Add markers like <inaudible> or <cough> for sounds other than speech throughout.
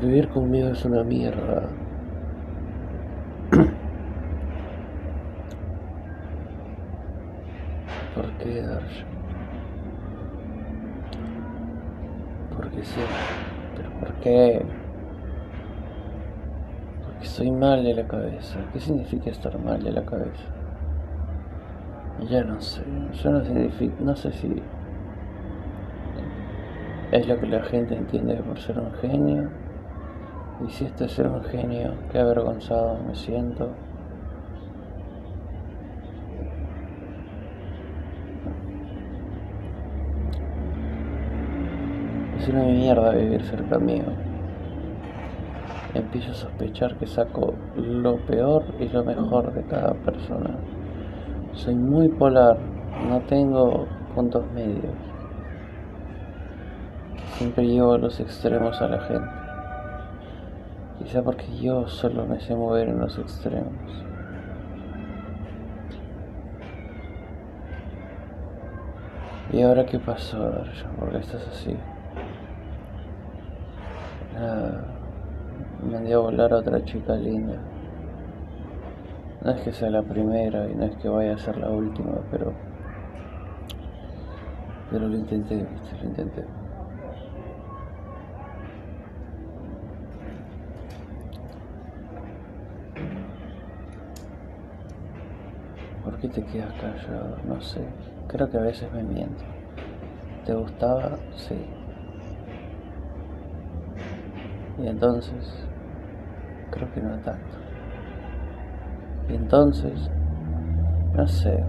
Vivir conmigo es una mierda. <clears throat> ¿Por qué, Darshan? Porque sí. ¿Pero por qué? Estoy mal de la cabeza. ¿Qué significa estar mal de la cabeza? Ya no sé. Yo no, significa, no sé si es lo que la gente entiende por ser un genio y si este ser un genio, qué avergonzado me siento. Es una mierda vivir cerca mío. Empiezo a sospechar que saco lo peor y lo mejor de cada persona. Soy muy polar, no tengo puntos medios. Siempre llevo a los extremos a la gente. Quizá porque yo solo me sé mover en los extremos. ¿Y ahora qué pasó, Darshan? ¿Por qué estás así? Nada. Me dio a volar a otra chica linda. No es que sea la primera y no es que vaya a ser la última, pero. Pero lo intenté, ¿viste? Lo intenté. ¿Por qué te quedas callado? No sé. Creo que a veces me miento. ¿Te gustaba? Sí. Y entonces, creo que no tanto. Y entonces, no sé.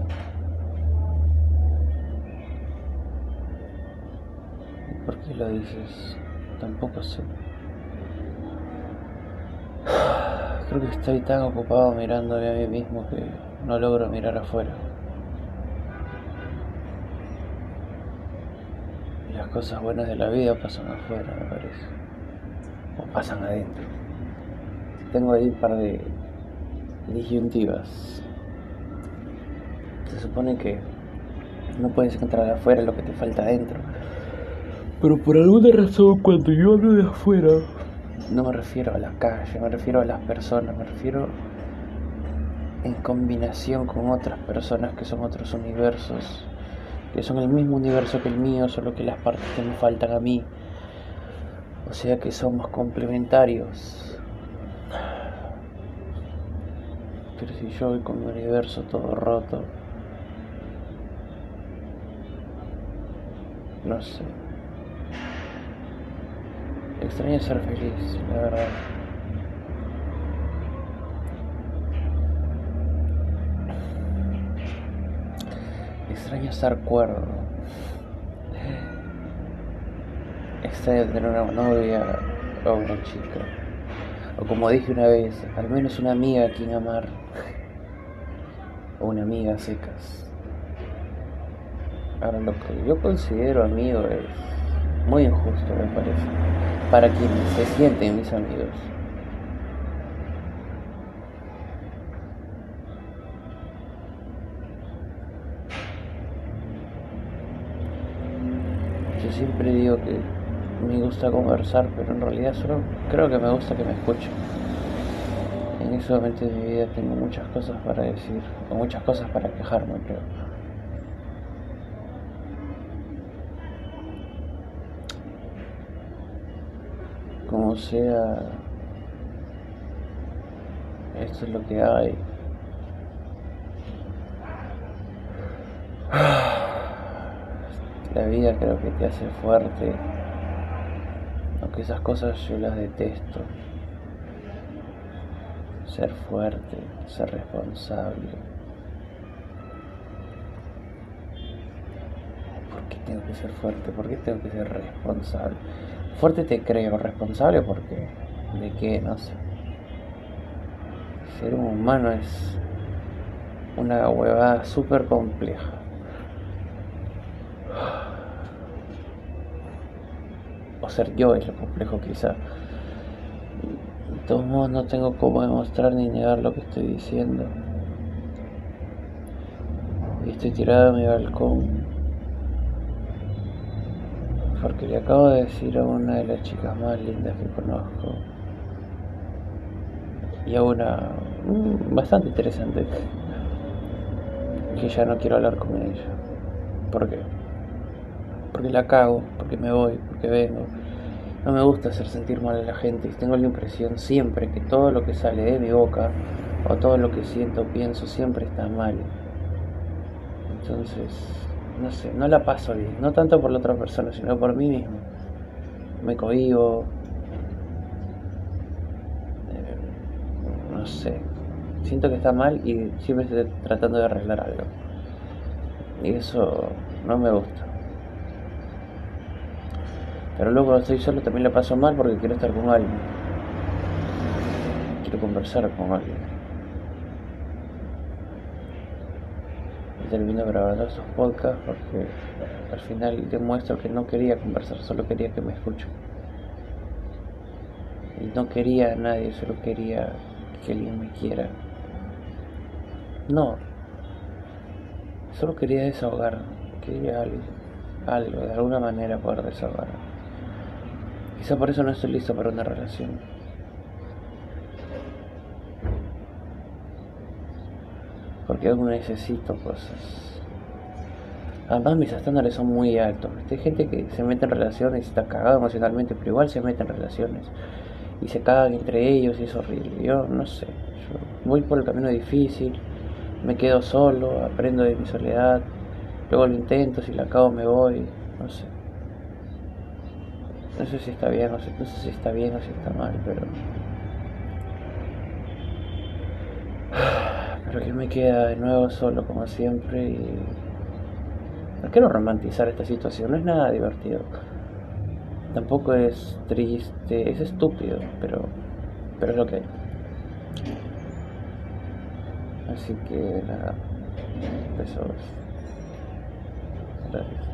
¿Y por qué lo dices? Tampoco sé. <sighs> Creo que estoy tan ocupado mirándome a mí mismo que no logro mirar afuera. Y las cosas buenas de la vida pasan afuera, me parece. O pasan adentro. Tengo ahí un par de disyuntivas. Se supone que no puedes encontrar afuera lo que te falta adentro. Pero por alguna razón cuando yo hablo de afuera, no me refiero a la calle, me refiero a las personas, me refiero en combinación con otras personas que son otros universos, que son el mismo universo que el mío, solo que las partes que me faltan a mí. O sea que somos complementarios. Pero si yo voy con mi universo todo roto, no sé. Extraño ser feliz, la verdad. Extraño estar cuerdo. Extraño tener una novia o una chica. O como dije una vez, al menos una amiga a quien amar. O una amiga secas. Ahora lo que yo considero amigo es muy injusto, me parece. Para quienes se sienten mis amigos. Yo siempre digo que me gusta conversar, pero en realidad solo creo que me gusta que me escuchen. En ese momento de mi vida tengo muchas cosas para decir, o muchas cosas para quejarme, creo. Como sea, esto es lo que hay. <sighs> La vida creo que te hace fuerte, aunque esas cosas yo las detesto. Ser fuerte, ser responsable. ¿Por qué tengo que ser fuerte? ¿Por qué tengo que ser responsable? Fuerte te creo, responsable porque de qué, no sé. Ser humano es una huevada súper compleja. O ser yo es lo complejo quizá. De todos modos no tengo cómo demostrar ni negar lo que estoy diciendo. Estoy tirado en mi balcón porque le acabo de decir a una de las chicas más lindas que conozco y a una mm, bastante interesante que ya no quiero hablar con ella. ¿Por qué? Porque la cago, porque me voy, porque vengo. No me gusta hacer sentir mal a la gente y tengo la impresión siempre que todo lo que sale de mi boca o todo lo que siento o pienso siempre está mal. Entonces, no sé, no la paso bien, no tanto por la otra persona, sino por mí mismo. Me cohibo, eh, no sé, siento que está mal y siempre estoy tratando de arreglar algo. Y eso no me gusta. Pero luego cuando estoy solo también la paso mal porque quiero estar con alguien. Quiero conversar con alguien. termino grabando esos podcasts porque al final demuestro que no quería conversar, solo quería que me escuchen. Y no quería a nadie, solo quería que alguien me quiera. No, solo quería desahogar, quería algo, algo, de alguna manera poder desahogar. Quizá por eso no estoy listo para una relación. porque aún necesito cosas. Además mis estándares son muy altos. Hay gente que se mete en relaciones y está cagado emocionalmente, pero igual se mete en relaciones y se cagan entre ellos y es horrible. Yo no sé, yo voy por el camino difícil, me quedo solo, aprendo de mi soledad, luego lo intento, si la acabo me voy, no sé. No sé si está bien, no sé, no si está bien o si está mal, pero <sighs> Pero que me queda de nuevo solo como siempre y... No quiero romantizar esta situación, no es nada divertido. Tampoco es triste, es estúpido, pero, pero es lo que hay. Así que nada, besos. Gracias.